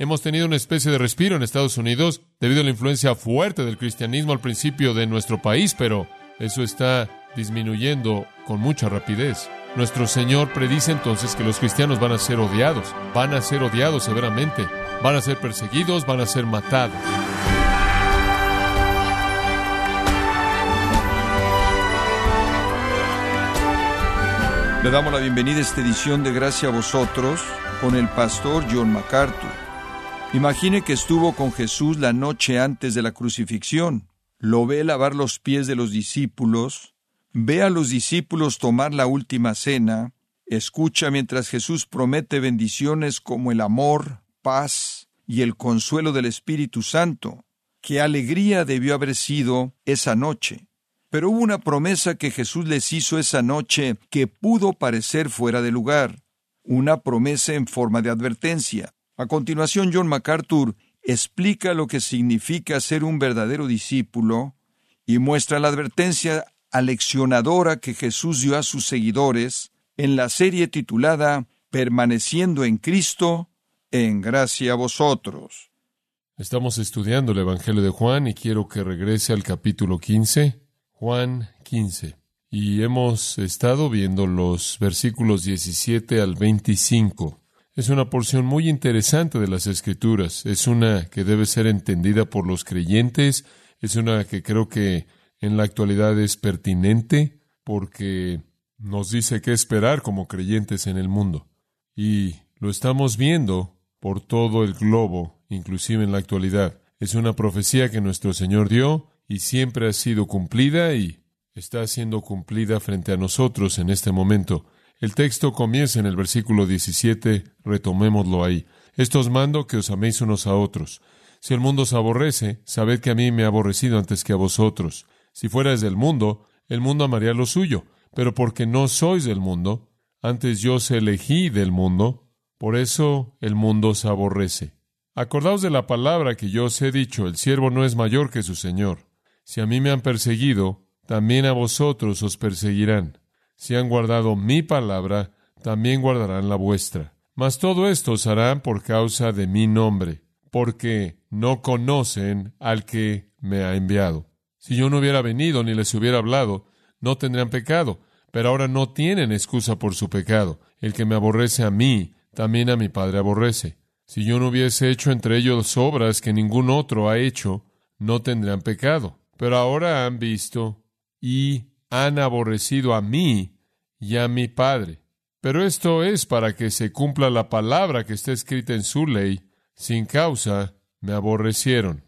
Hemos tenido una especie de respiro en Estados Unidos debido a la influencia fuerte del cristianismo al principio de nuestro país, pero eso está disminuyendo con mucha rapidez. Nuestro Señor predice entonces que los cristianos van a ser odiados, van a ser odiados severamente, van a ser perseguidos, van a ser matados. Le damos la bienvenida a esta edición de Gracia a vosotros con el pastor John MacArthur. Imagine que estuvo con Jesús la noche antes de la crucifixión. Lo ve lavar los pies de los discípulos, ve a los discípulos tomar la última cena, escucha mientras Jesús promete bendiciones como el amor, paz y el consuelo del Espíritu Santo. Qué alegría debió haber sido esa noche. Pero hubo una promesa que Jesús les hizo esa noche que pudo parecer fuera de lugar, una promesa en forma de advertencia. A continuación, John MacArthur explica lo que significa ser un verdadero discípulo y muestra la advertencia aleccionadora que Jesús dio a sus seguidores en la serie titulada Permaneciendo en Cristo, en gracia a vosotros. Estamos estudiando el Evangelio de Juan y quiero que regrese al capítulo 15, Juan 15. Y hemos estado viendo los versículos 17 al 25. Es una porción muy interesante de las Escrituras. Es una que debe ser entendida por los creyentes. Es una que creo que en la actualidad es pertinente porque nos dice qué esperar como creyentes en el mundo. Y lo estamos viendo por todo el globo, inclusive en la actualidad. Es una profecía que nuestro Señor dio y siempre ha sido cumplida y está siendo cumplida frente a nosotros en este momento. El texto comienza en el versículo 17, retomémoslo ahí. Esto os mando que os améis unos a otros. Si el mundo os aborrece, sabed que a mí me ha aborrecido antes que a vosotros. Si fuerais del mundo, el mundo amaría lo suyo, pero porque no sois del mundo, antes yo os elegí del mundo, por eso el mundo os aborrece. Acordaos de la palabra que yo os he dicho, el siervo no es mayor que su Señor. Si a mí me han perseguido, también a vosotros os perseguirán. Si han guardado mi palabra, también guardarán la vuestra. Mas todo esto os harán por causa de mi nombre, porque no conocen al que me ha enviado. Si yo no hubiera venido ni les hubiera hablado, no tendrían pecado, pero ahora no tienen excusa por su pecado. El que me aborrece a mí, también a mi Padre aborrece. Si yo no hubiese hecho entre ellos obras que ningún otro ha hecho, no tendrían pecado. Pero ahora han visto y han aborrecido a mí y a mi Padre. Pero esto es para que se cumpla la palabra que está escrita en su ley. Sin causa me aborrecieron.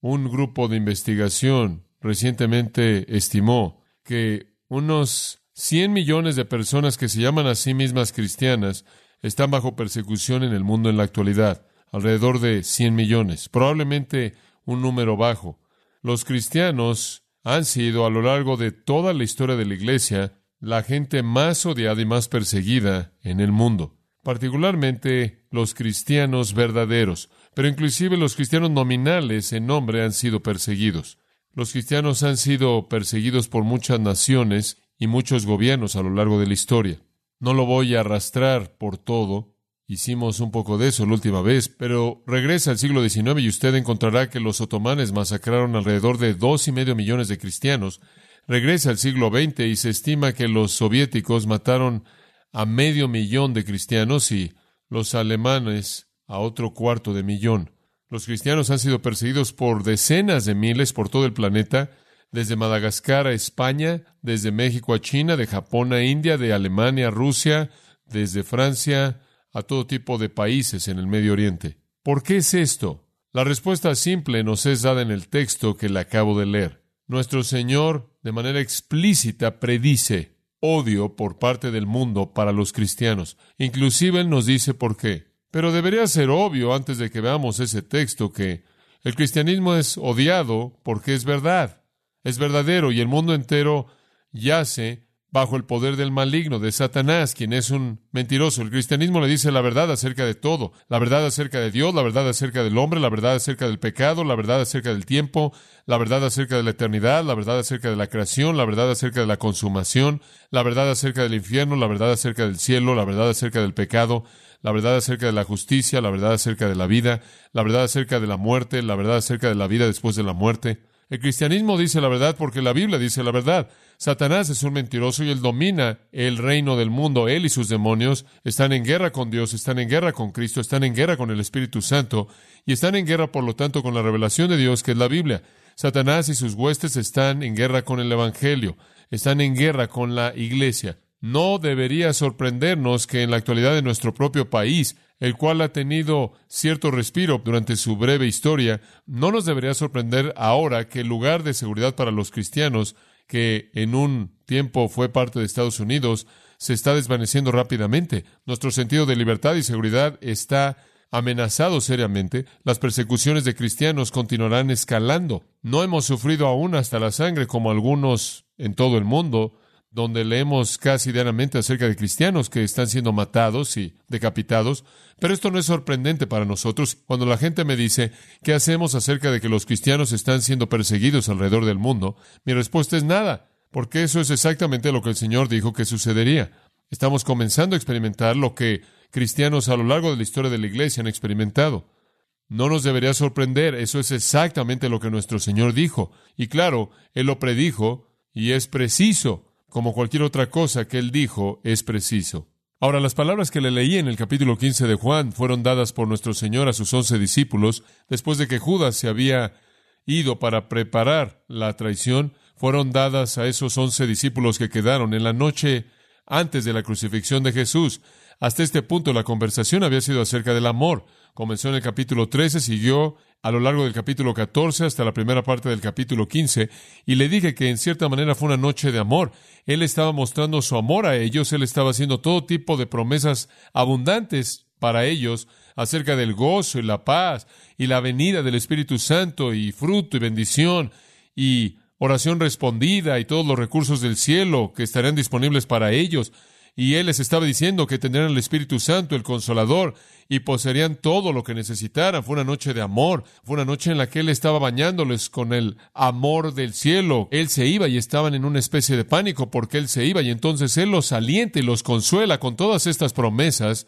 Un grupo de investigación recientemente estimó que unos 100 millones de personas que se llaman a sí mismas cristianas están bajo persecución en el mundo en la actualidad, alrededor de 100 millones, probablemente un número bajo. Los cristianos han sido a lo largo de toda la historia de la Iglesia la gente más odiada y más perseguida en el mundo, particularmente los cristianos verdaderos, pero inclusive los cristianos nominales en nombre han sido perseguidos. Los cristianos han sido perseguidos por muchas naciones y muchos gobiernos a lo largo de la historia. No lo voy a arrastrar por todo, Hicimos un poco de eso la última vez, pero regresa al siglo XIX y usted encontrará que los otomanes masacraron alrededor de dos y medio millones de cristianos. Regresa al siglo XX y se estima que los soviéticos mataron a medio millón de cristianos y los alemanes a otro cuarto de millón. Los cristianos han sido perseguidos por decenas de miles por todo el planeta, desde Madagascar a España, desde México a China, de Japón a India, de Alemania a Rusia, desde Francia a todo tipo de países en el Medio Oriente. ¿Por qué es esto? La respuesta simple nos es dada en el texto que le acabo de leer. Nuestro Señor, de manera explícita, predice odio por parte del mundo para los cristianos. Inclusive Él nos dice por qué. Pero debería ser obvio antes de que veamos ese texto que el cristianismo es odiado porque es verdad, es verdadero y el mundo entero yace bajo el poder del maligno, de Satanás, quien es un mentiroso. El cristianismo le dice la verdad acerca de todo, la verdad acerca de Dios, la verdad acerca del hombre, la verdad acerca del pecado, la verdad acerca del tiempo, la verdad acerca de la eternidad, la verdad acerca de la creación, la verdad acerca de la consumación, la verdad acerca del infierno, la verdad acerca del cielo, la verdad acerca del pecado, la verdad acerca de la justicia, la verdad acerca de la vida, la verdad acerca de la muerte, la verdad acerca de la vida después de la muerte. El cristianismo dice la verdad porque la Biblia dice la verdad. Satanás es un mentiroso y él domina el reino del mundo. Él y sus demonios están en guerra con Dios, están en guerra con Cristo, están en guerra con el Espíritu Santo y están en guerra, por lo tanto, con la revelación de Dios, que es la Biblia. Satanás y sus huestes están en guerra con el Evangelio, están en guerra con la Iglesia. No debería sorprendernos que en la actualidad de nuestro propio país el cual ha tenido cierto respiro durante su breve historia, no nos debería sorprender ahora que el lugar de seguridad para los cristianos, que en un tiempo fue parte de Estados Unidos, se está desvaneciendo rápidamente. Nuestro sentido de libertad y seguridad está amenazado seriamente. Las persecuciones de cristianos continuarán escalando. No hemos sufrido aún hasta la sangre como algunos en todo el mundo, donde leemos casi diariamente acerca de cristianos que están siendo matados y decapitados, pero esto no es sorprendente para nosotros. Cuando la gente me dice, ¿qué hacemos acerca de que los cristianos están siendo perseguidos alrededor del mundo? Mi respuesta es nada, porque eso es exactamente lo que el Señor dijo que sucedería. Estamos comenzando a experimentar lo que cristianos a lo largo de la historia de la Iglesia han experimentado. No nos debería sorprender, eso es exactamente lo que nuestro Señor dijo. Y claro, Él lo predijo y es preciso como cualquier otra cosa que él dijo, es preciso. Ahora, las palabras que le leí en el capítulo 15 de Juan fueron dadas por nuestro Señor a sus once discípulos después de que Judas se había ido para preparar la traición, fueron dadas a esos once discípulos que quedaron en la noche antes de la crucifixión de Jesús. Hasta este punto la conversación había sido acerca del amor. Comenzó en el capítulo 13, siguió a lo largo del capítulo 14 hasta la primera parte del capítulo 15, y le dije que en cierta manera fue una noche de amor. Él estaba mostrando su amor a ellos, él estaba haciendo todo tipo de promesas abundantes para ellos acerca del gozo y la paz y la venida del Espíritu Santo y fruto y bendición y oración respondida y todos los recursos del cielo que estarían disponibles para ellos y Él les estaba diciendo que tendrían el Espíritu Santo, el Consolador, y poseerían todo lo que necesitaran. Fue una noche de amor, fue una noche en la que Él estaba bañándoles con el amor del cielo. Él se iba y estaban en una especie de pánico porque Él se iba y entonces Él los alienta y los consuela con todas estas promesas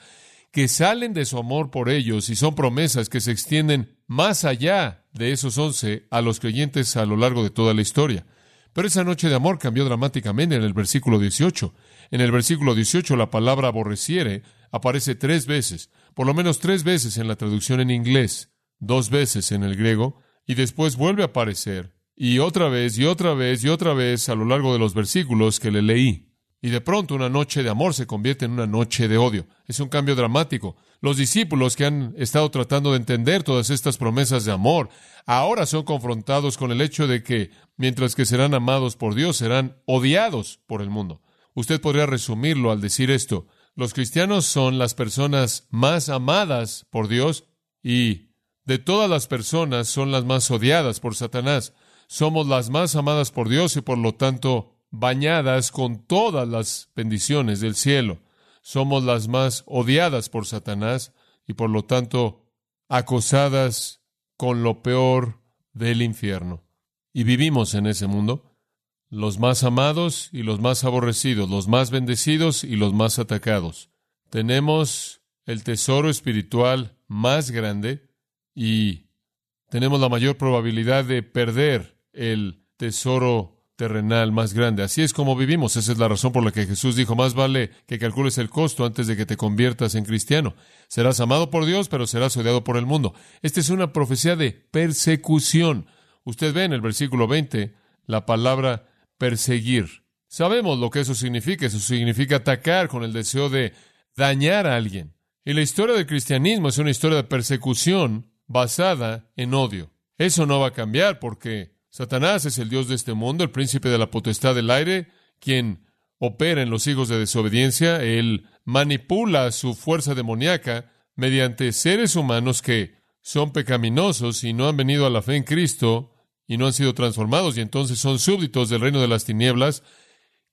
que salen de su amor por ellos y son promesas que se extienden más allá de esos once a los creyentes a lo largo de toda la historia. Pero esa noche de amor cambió dramáticamente en el versículo 18. En el versículo 18 la palabra aborreciere aparece tres veces, por lo menos tres veces en la traducción en inglés, dos veces en el griego, y después vuelve a aparecer, y otra vez y otra vez y otra vez a lo largo de los versículos que le leí. Y de pronto una noche de amor se convierte en una noche de odio. Es un cambio dramático. Los discípulos que han estado tratando de entender todas estas promesas de amor, ahora son confrontados con el hecho de que, mientras que serán amados por Dios, serán odiados por el mundo. Usted podría resumirlo al decir esto. Los cristianos son las personas más amadas por Dios y de todas las personas son las más odiadas por Satanás. Somos las más amadas por Dios y por lo tanto bañadas con todas las bendiciones del cielo. Somos las más odiadas por Satanás y por lo tanto acosadas con lo peor del infierno. Y vivimos en ese mundo los más amados y los más aborrecidos, los más bendecidos y los más atacados. Tenemos el tesoro espiritual más grande y tenemos la mayor probabilidad de perder el tesoro terrenal más grande. Así es como vivimos. Esa es la razón por la que Jesús dijo, más vale que calcules el costo antes de que te conviertas en cristiano. Serás amado por Dios, pero serás odiado por el mundo. Esta es una profecía de persecución. Usted ve en el versículo 20 la palabra perseguir. Sabemos lo que eso significa. Eso significa atacar con el deseo de dañar a alguien. Y la historia del cristianismo es una historia de persecución basada en odio. Eso no va a cambiar porque Satanás es el Dios de este mundo, el príncipe de la potestad del aire, quien opera en los hijos de desobediencia. Él manipula su fuerza demoníaca mediante seres humanos que son pecaminosos y no han venido a la fe en Cristo y no han sido transformados y entonces son súbditos del reino de las tinieblas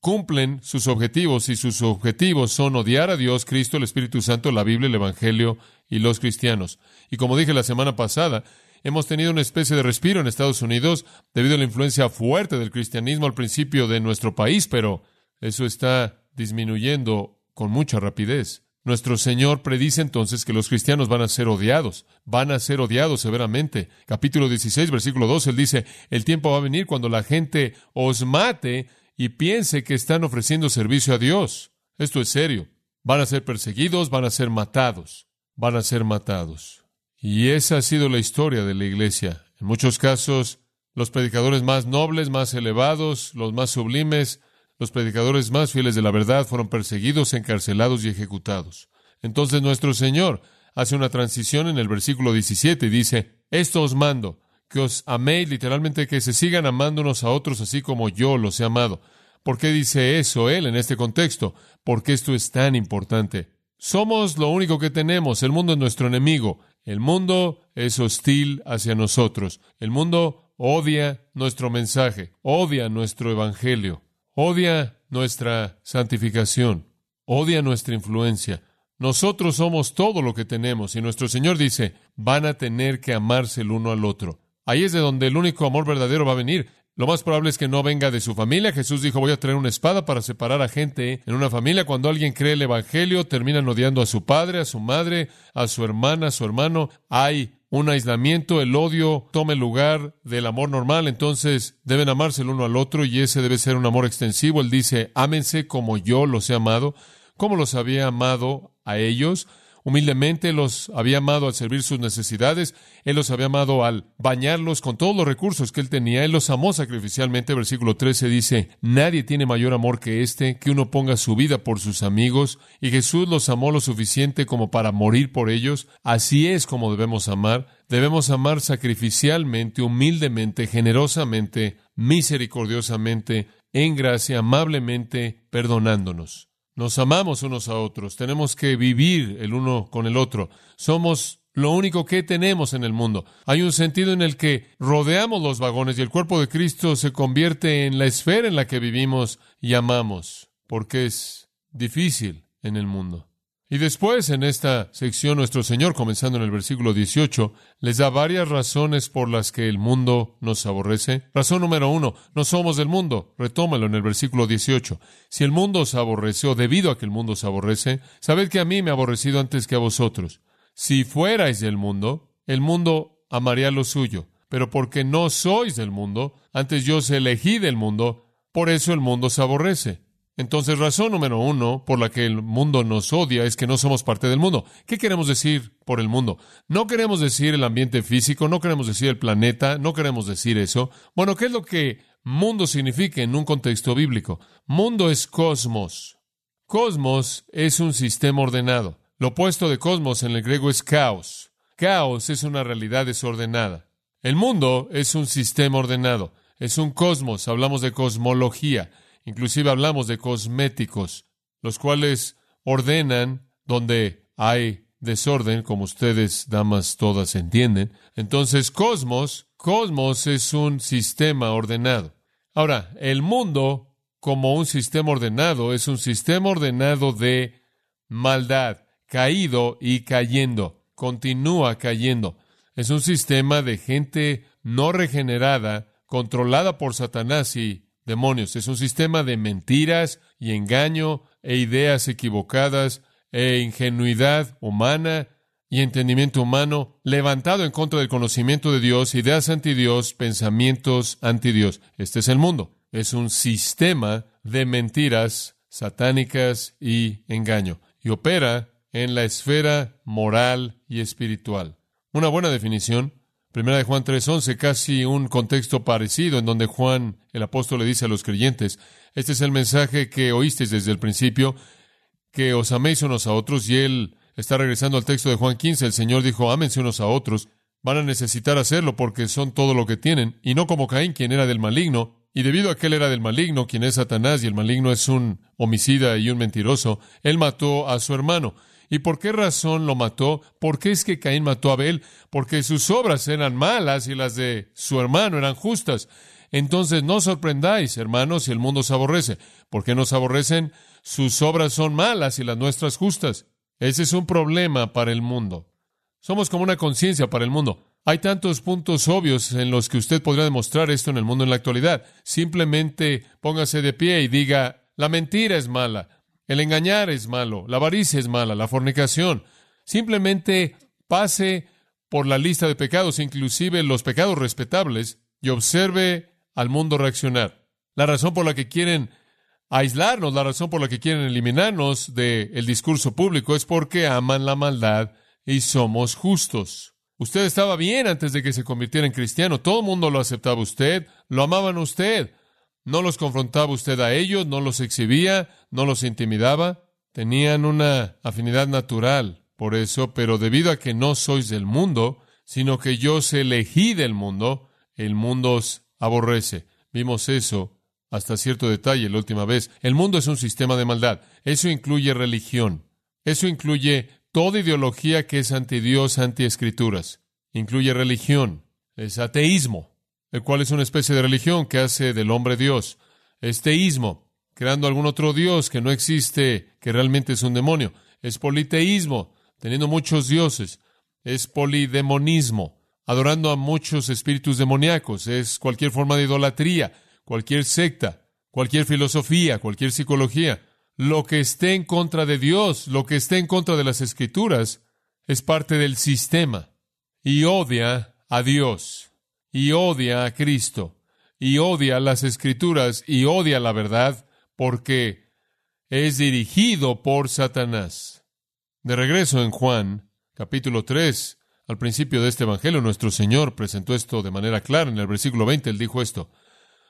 cumplen sus objetivos y sus objetivos son odiar a Dios, Cristo, el Espíritu Santo, la Biblia, el Evangelio y los cristianos. Y como dije la semana pasada, hemos tenido una especie de respiro en Estados Unidos debido a la influencia fuerte del cristianismo al principio de nuestro país, pero eso está disminuyendo con mucha rapidez. Nuestro Señor predice entonces que los cristianos van a ser odiados, van a ser odiados severamente. Capítulo 16, versículo 2, Él dice, el tiempo va a venir cuando la gente os mate y piense que están ofreciendo servicio a Dios. Esto es serio. Van a ser perseguidos, van a ser matados, van a ser matados. Y esa ha sido la historia de la Iglesia. En muchos casos, los predicadores más nobles, más elevados, los más sublimes, los predicadores más fieles de la verdad fueron perseguidos, encarcelados y ejecutados. Entonces nuestro Señor hace una transición en el versículo 17 y dice, esto os mando, que os améis, literalmente que se sigan amando unos a otros así como yo los he amado. ¿Por qué dice eso él en este contexto? Porque esto es tan importante. Somos lo único que tenemos, el mundo es nuestro enemigo, el mundo es hostil hacia nosotros, el mundo odia nuestro mensaje, odia nuestro evangelio odia nuestra santificación, odia nuestra influencia. Nosotros somos todo lo que tenemos y nuestro Señor dice, van a tener que amarse el uno al otro. Ahí es de donde el único amor verdadero va a venir. Lo más probable es que no venga de su familia. Jesús dijo, voy a traer una espada para separar a gente en una familia. Cuando alguien cree el Evangelio, terminan odiando a su padre, a su madre, a su hermana, a su hermano. Hay un aislamiento, el odio toma el lugar del amor normal, entonces deben amarse el uno al otro y ese debe ser un amor extensivo. Él dice, ámense como yo los he amado, como los había amado a ellos. Humildemente los había amado al servir sus necesidades, Él los había amado al bañarlos con todos los recursos que Él tenía, Él los amó sacrificialmente. Versículo 13 dice, Nadie tiene mayor amor que este, que uno ponga su vida por sus amigos, y Jesús los amó lo suficiente como para morir por ellos. Así es como debemos amar. Debemos amar sacrificialmente, humildemente, generosamente, misericordiosamente, en gracia, amablemente, perdonándonos. Nos amamos unos a otros, tenemos que vivir el uno con el otro. Somos lo único que tenemos en el mundo. Hay un sentido en el que rodeamos los vagones y el cuerpo de Cristo se convierte en la esfera en la que vivimos y amamos, porque es difícil en el mundo. Y después, en esta sección, nuestro Señor, comenzando en el versículo 18, les da varias razones por las que el mundo nos aborrece. Razón número uno, no somos del mundo. Retómalo en el versículo 18. Si el mundo os aborrece, o debido a que el mundo os aborrece, sabed que a mí me ha aborrecido antes que a vosotros. Si fuerais del mundo, el mundo amaría lo suyo. Pero porque no sois del mundo, antes yo os elegí del mundo, por eso el mundo os aborrece. Entonces, razón número uno por la que el mundo nos odia es que no somos parte del mundo. ¿Qué queremos decir por el mundo? No queremos decir el ambiente físico, no queremos decir el planeta, no queremos decir eso. Bueno, ¿qué es lo que mundo significa en un contexto bíblico? Mundo es cosmos. Cosmos es un sistema ordenado. Lo opuesto de cosmos en el griego es caos. Caos es una realidad desordenada. El mundo es un sistema ordenado. Es un cosmos. Hablamos de cosmología. Inclusive hablamos de cosméticos, los cuales ordenan donde hay desorden, como ustedes, damas, todas entienden. Entonces, cosmos, cosmos es un sistema ordenado. Ahora, el mundo, como un sistema ordenado, es un sistema ordenado de maldad, caído y cayendo, continúa cayendo. Es un sistema de gente no regenerada, controlada por Satanás y demonios. Es un sistema de mentiras y engaño e ideas equivocadas e ingenuidad humana y entendimiento humano levantado en contra del conocimiento de Dios, ideas anti Dios, pensamientos anti Dios. Este es el mundo. Es un sistema de mentiras satánicas y engaño. Y opera en la esfera moral y espiritual. Una buena definición Primera de Juan 3:11, casi un contexto parecido en donde Juan, el apóstol, le dice a los creyentes, este es el mensaje que oísteis desde el principio, que os améis unos a otros, y él está regresando al texto de Juan 15, el Señor dijo, ámense unos a otros, van a necesitar hacerlo porque son todo lo que tienen, y no como Caín, quien era del maligno, y debido a que él era del maligno, quien es Satanás, y el maligno es un homicida y un mentiroso, él mató a su hermano. ¿Y por qué razón lo mató? ¿Por qué es que Caín mató a Abel? Porque sus obras eran malas y las de su hermano eran justas. Entonces no sorprendáis, hermanos, si el mundo se aborrece. ¿Por qué nos aborrecen? Sus obras son malas y las nuestras justas. Ese es un problema para el mundo. Somos como una conciencia para el mundo. Hay tantos puntos obvios en los que usted podría demostrar esto en el mundo en la actualidad. Simplemente póngase de pie y diga, la mentira es mala, el engañar es malo, la avaricia es mala, la fornicación. Simplemente pase por la lista de pecados, inclusive los pecados respetables, y observe al mundo reaccionar. La razón por la que quieren aislarnos, la razón por la que quieren eliminarnos del discurso público es porque aman la maldad y somos justos. Usted estaba bien antes de que se convirtiera en cristiano. Todo el mundo lo aceptaba usted, lo amaban usted. No los confrontaba usted a ellos, no los exhibía, no los intimidaba. Tenían una afinidad natural por eso, pero debido a que no sois del mundo, sino que yo os elegí del mundo, el mundo os aborrece. Vimos eso hasta cierto detalle la última vez. El mundo es un sistema de maldad. Eso incluye religión. Eso incluye toda ideología que es anti Dios, anti escrituras. Incluye religión. Es ateísmo, el cual es una especie de religión que hace del hombre Dios. Es teísmo, creando algún otro Dios que no existe, que realmente es un demonio. Es politeísmo, teniendo muchos dioses. Es polidemonismo, adorando a muchos espíritus demoníacos. Es cualquier forma de idolatría, cualquier secta, cualquier filosofía, cualquier psicología lo que esté en contra de Dios, lo que esté en contra de las escrituras, es parte del sistema y odia a Dios y odia a Cristo y odia las escrituras y odia la verdad porque es dirigido por Satanás. De regreso en Juan, capítulo 3, al principio de este Evangelio, nuestro Señor presentó esto de manera clara. En el versículo 20, Él dijo esto,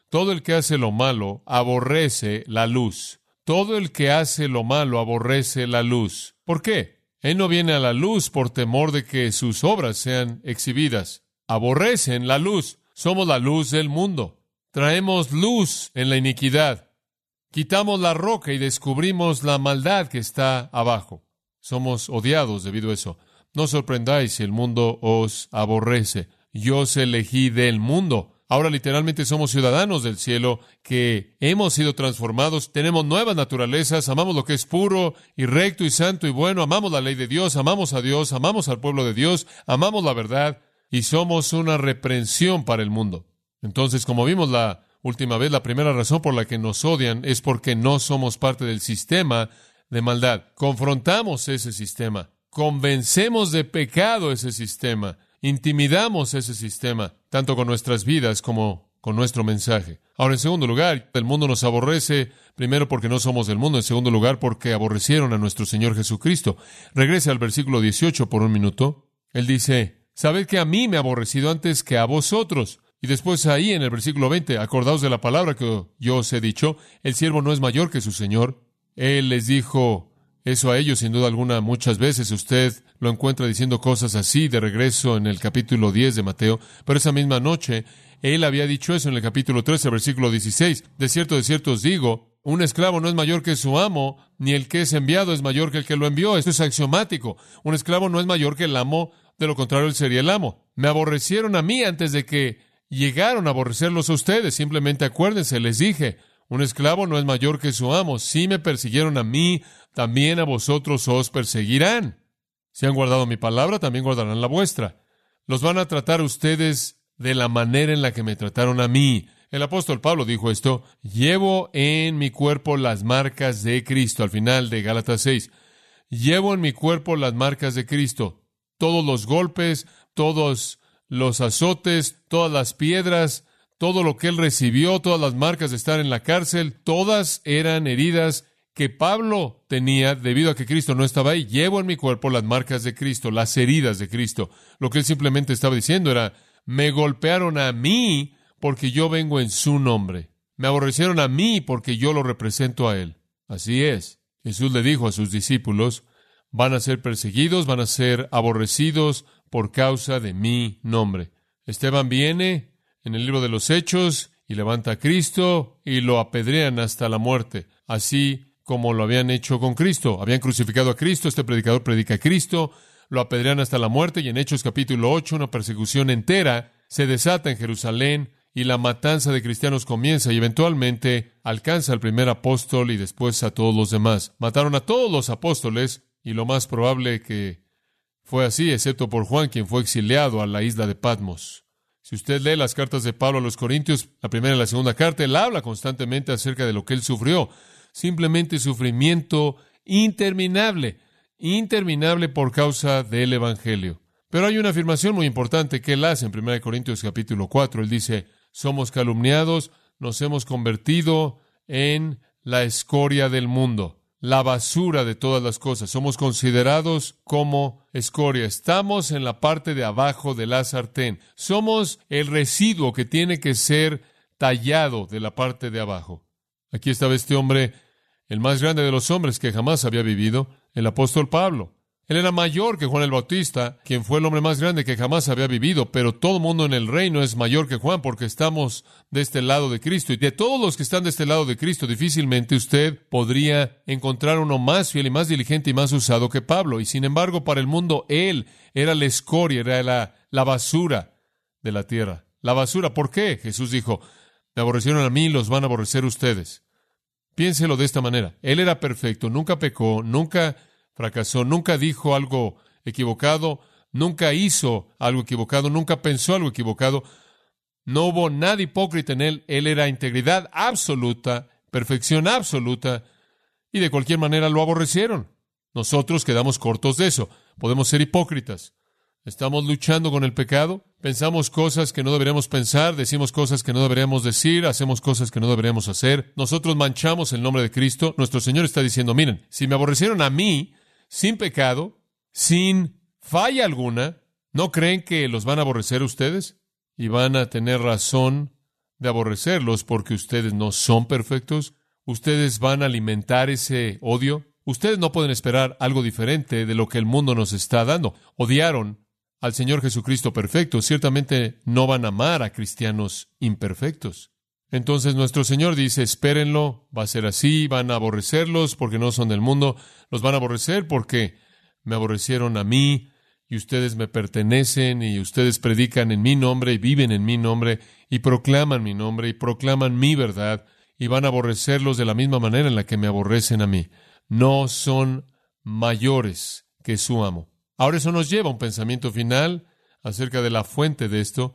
Todo el que hace lo malo aborrece la luz todo el que hace lo malo aborrece la luz. ¿Por qué? Él no viene a la luz por temor de que sus obras sean exhibidas. Aborrecen la luz. Somos la luz del mundo. Traemos luz en la iniquidad. Quitamos la roca y descubrimos la maldad que está abajo. Somos odiados debido a eso. No sorprendáis si el mundo os aborrece. Yo os elegí del mundo Ahora literalmente somos ciudadanos del cielo, que hemos sido transformados, tenemos nuevas naturalezas, amamos lo que es puro y recto y santo y bueno, amamos la ley de Dios, amamos a Dios, amamos al pueblo de Dios, amamos la verdad y somos una reprensión para el mundo. Entonces, como vimos la última vez, la primera razón por la que nos odian es porque no somos parte del sistema de maldad. Confrontamos ese sistema, convencemos de pecado ese sistema intimidamos ese sistema, tanto con nuestras vidas como con nuestro mensaje. Ahora, en segundo lugar, el mundo nos aborrece, primero porque no somos del mundo, en segundo lugar porque aborrecieron a nuestro Señor Jesucristo. Regrese al versículo 18 por un minuto. Él dice, sabed que a mí me ha aborrecido antes que a vosotros. Y después ahí en el versículo 20, acordaos de la palabra que yo os he dicho, el siervo no es mayor que su Señor. Él les dijo, eso a ellos, sin duda alguna, muchas veces usted lo encuentra diciendo cosas así de regreso en el capítulo 10 de Mateo, pero esa misma noche él había dicho eso en el capítulo 13, versículo 16. De cierto, de cierto os digo, un esclavo no es mayor que su amo, ni el que es enviado es mayor que el que lo envió. Esto es axiomático. Un esclavo no es mayor que el amo, de lo contrario él sería el amo. Me aborrecieron a mí antes de que llegaron a aborrecerlos a ustedes. Simplemente acuérdense, les dije, un esclavo no es mayor que su amo. Si me persiguieron a mí, también a vosotros os perseguirán. Si han guardado mi palabra, también guardarán la vuestra. Los van a tratar ustedes de la manera en la que me trataron a mí. El apóstol Pablo dijo esto, llevo en mi cuerpo las marcas de Cristo, al final de Gálatas 6. Llevo en mi cuerpo las marcas de Cristo. Todos los golpes, todos los azotes, todas las piedras, todo lo que él recibió, todas las marcas de estar en la cárcel, todas eran heridas que Pablo tenía debido a que Cristo no estaba ahí. Llevo en mi cuerpo las marcas de Cristo, las heridas de Cristo. Lo que él simplemente estaba diciendo era, me golpearon a mí porque yo vengo en su nombre. Me aborrecieron a mí porque yo lo represento a él. Así es. Jesús le dijo a sus discípulos, van a ser perseguidos, van a ser aborrecidos por causa de mi nombre. Esteban viene en el libro de los Hechos y levanta a Cristo y lo apedrean hasta la muerte. Así como lo habían hecho con Cristo. Habían crucificado a Cristo, este predicador predica a Cristo, lo apedrean hasta la muerte y en Hechos capítulo 8 una persecución entera se desata en Jerusalén y la matanza de cristianos comienza y eventualmente alcanza al primer apóstol y después a todos los demás. Mataron a todos los apóstoles y lo más probable que fue así, excepto por Juan, quien fue exiliado a la isla de Patmos. Si usted lee las cartas de Pablo a los Corintios, la primera y la segunda carta, él habla constantemente acerca de lo que él sufrió. Simplemente sufrimiento interminable, interminable por causa del Evangelio. Pero hay una afirmación muy importante que él hace en 1 Corintios capítulo 4. Él dice, somos calumniados, nos hemos convertido en la escoria del mundo, la basura de todas las cosas. Somos considerados como escoria. Estamos en la parte de abajo de la sartén. Somos el residuo que tiene que ser tallado de la parte de abajo. Aquí estaba este hombre, el más grande de los hombres que jamás había vivido, el apóstol Pablo. Él era mayor que Juan el Bautista, quien fue el hombre más grande que jamás había vivido, pero todo mundo en el reino es mayor que Juan porque estamos de este lado de Cristo. Y de todos los que están de este lado de Cristo, difícilmente usted podría encontrar uno más fiel y más diligente y más usado que Pablo. Y sin embargo, para el mundo, él era la escoria, era la, basura de la tierra. La basura, ¿por qué? Jesús dijo, me aborrecieron a mí, los van a aborrecer ustedes. Piénselo de esta manera. Él era perfecto, nunca pecó, nunca fracasó, nunca dijo algo equivocado, nunca hizo algo equivocado, nunca pensó algo equivocado. No hubo nada hipócrita en él. Él era integridad absoluta, perfección absoluta, y de cualquier manera lo aborrecieron. Nosotros quedamos cortos de eso. Podemos ser hipócritas. Estamos luchando con el pecado, pensamos cosas que no deberíamos pensar, decimos cosas que no deberíamos decir, hacemos cosas que no deberíamos hacer. Nosotros manchamos el nombre de Cristo. Nuestro Señor está diciendo, miren, si me aborrecieron a mí, sin pecado, sin falla alguna, ¿no creen que los van a aborrecer ustedes? Y van a tener razón de aborrecerlos porque ustedes no son perfectos. Ustedes van a alimentar ese odio. Ustedes no pueden esperar algo diferente de lo que el mundo nos está dando. Odiaron al Señor Jesucristo perfecto. Ciertamente no van a amar a cristianos imperfectos. Entonces nuestro Señor dice, espérenlo, va a ser así, van a aborrecerlos porque no son del mundo, los van a aborrecer porque me aborrecieron a mí y ustedes me pertenecen y ustedes predican en mi nombre y viven en mi nombre y proclaman mi nombre y proclaman mi verdad y van a aborrecerlos de la misma manera en la que me aborrecen a mí. No son mayores que su amo. Ahora eso nos lleva a un pensamiento final acerca de la fuente de esto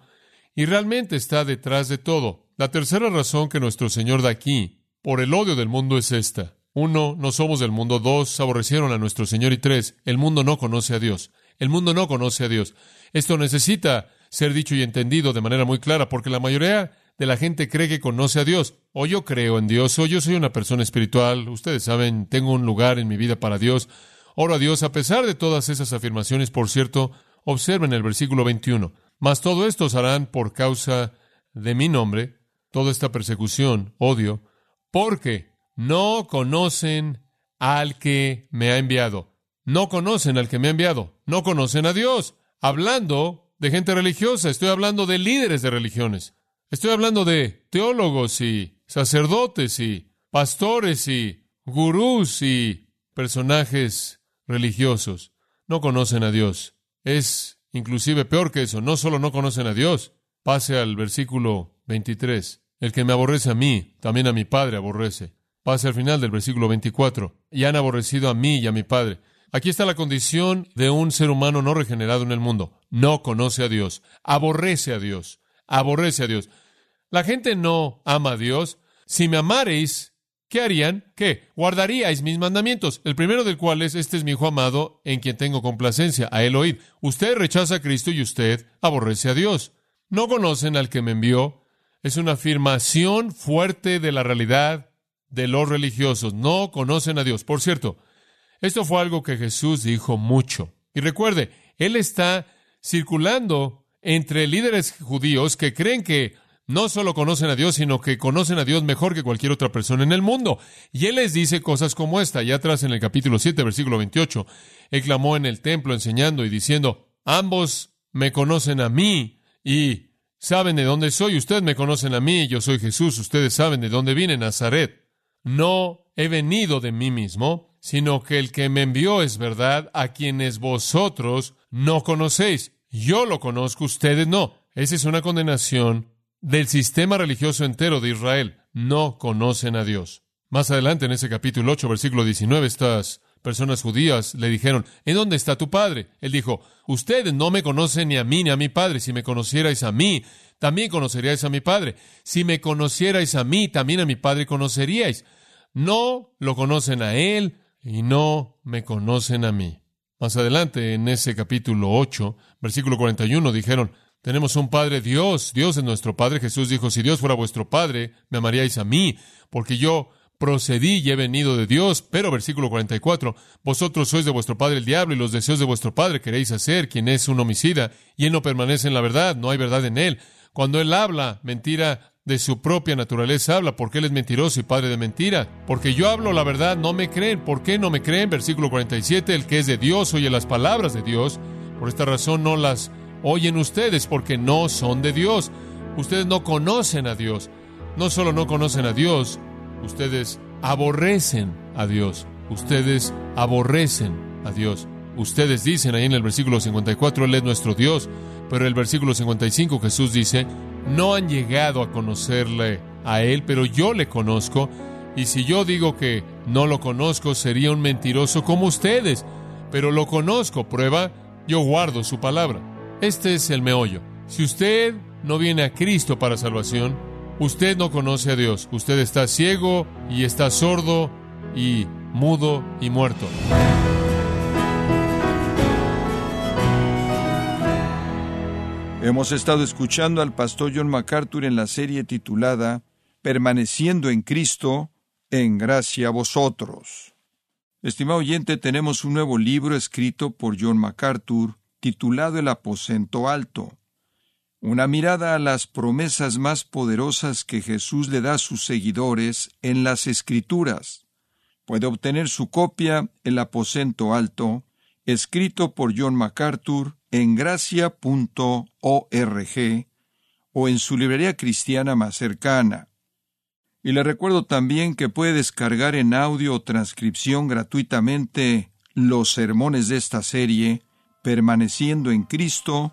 y realmente está detrás de todo. La tercera razón que nuestro Señor da aquí por el odio del mundo es esta. Uno, no somos del mundo. Dos, aborrecieron a nuestro Señor. Y tres, el mundo no conoce a Dios. El mundo no conoce a Dios. Esto necesita ser dicho y entendido de manera muy clara, porque la mayoría de la gente cree que conoce a Dios. O yo creo en Dios, o yo soy una persona espiritual. Ustedes saben, tengo un lugar en mi vida para Dios. Oro a Dios a pesar de todas esas afirmaciones. Por cierto, observen el versículo 21. Mas todo esto os harán por causa de mi nombre, toda esta persecución, odio, porque no conocen al que me ha enviado. No conocen al que me ha enviado. No conocen a Dios. Hablando de gente religiosa, estoy hablando de líderes de religiones. Estoy hablando de teólogos y sacerdotes y pastores y gurús y personajes religiosos. No conocen a Dios. Es inclusive peor que eso. No solo no conocen a Dios. Pase al versículo 23. El que me aborrece a mí, también a mi Padre aborrece. Pase al final del versículo 24. Y han aborrecido a mí y a mi Padre. Aquí está la condición de un ser humano no regenerado en el mundo. No conoce a Dios. Aborrece a Dios. Aborrece a Dios. La gente no ama a Dios. Si me amareis, ¿qué harían? ¿Qué? Guardaríais mis mandamientos. El primero del cual es, este es mi hijo amado, en quien tengo complacencia. A él oíd. Usted rechaza a Cristo y usted aborrece a Dios. No conocen al que me envió es una afirmación fuerte de la realidad de los religiosos. No conocen a Dios. Por cierto, esto fue algo que Jesús dijo mucho. Y recuerde, Él está circulando entre líderes judíos que creen que no solo conocen a Dios, sino que conocen a Dios mejor que cualquier otra persona en el mundo. Y Él les dice cosas como esta. Ya atrás en el capítulo 7, versículo 28, Él clamó en el templo enseñando y diciendo, ambos me conocen a mí y Saben de dónde soy, ustedes me conocen a mí, yo soy Jesús, ustedes saben de dónde vine, Nazaret. No he venido de mí mismo, sino que el que me envió es verdad, a quienes vosotros no conocéis. Yo lo conozco, ustedes no. Esa es una condenación del sistema religioso entero de Israel. No conocen a Dios. Más adelante, en ese capítulo 8, versículo 19, estas personas judías le dijeron, ¿en dónde está tu padre? Él dijo, ustedes no me conocen ni a mí ni a mi padre. Si me conocierais a mí, también conoceríais a mi padre. Si me conocierais a mí, también a mi padre conoceríais. No lo conocen a él y no me conocen a mí. Más adelante, en ese capítulo 8, versículo 41, dijeron, tenemos un Padre Dios, Dios es nuestro Padre. Jesús dijo, si Dios fuera vuestro Padre, me amaríais a mí, porque yo procedí y he venido de Dios. Pero versículo 44, vosotros sois de vuestro Padre el diablo y los deseos de vuestro Padre queréis hacer, quien es un homicida, y él no permanece en la verdad, no hay verdad en él. Cuando él habla mentira de su propia naturaleza habla, porque él es mentiroso y padre de mentira. Porque yo hablo la verdad, no me creen. ¿Por qué no me creen? Versículo 47, el que es de Dios oye las palabras de Dios. Por esta razón no las oyen ustedes, porque no son de Dios. Ustedes no conocen a Dios. No solo no conocen a Dios, ustedes aborrecen a Dios. Ustedes aborrecen a Dios. Ustedes dicen ahí en el versículo 54, Él es nuestro Dios, pero el versículo 55 Jesús dice, no han llegado a conocerle a Él, pero yo le conozco, y si yo digo que no lo conozco, sería un mentiroso como ustedes, pero lo conozco, prueba, yo guardo su palabra. Este es el meollo. Si usted no viene a Cristo para salvación, usted no conoce a Dios, usted está ciego y está sordo y mudo y muerto. Hemos estado escuchando al pastor John MacArthur en la serie titulada Permaneciendo en Cristo, en gracia a vosotros. Estimado oyente, tenemos un nuevo libro escrito por John MacArthur titulado El aposento alto. Una mirada a las promesas más poderosas que Jesús le da a sus seguidores en las Escrituras. Puede obtener su copia El aposento alto, escrito por John MacArthur en gracia.org o en su librería cristiana más cercana. Y le recuerdo también que puede descargar en audio o transcripción gratuitamente los sermones de esta serie, permaneciendo en Cristo,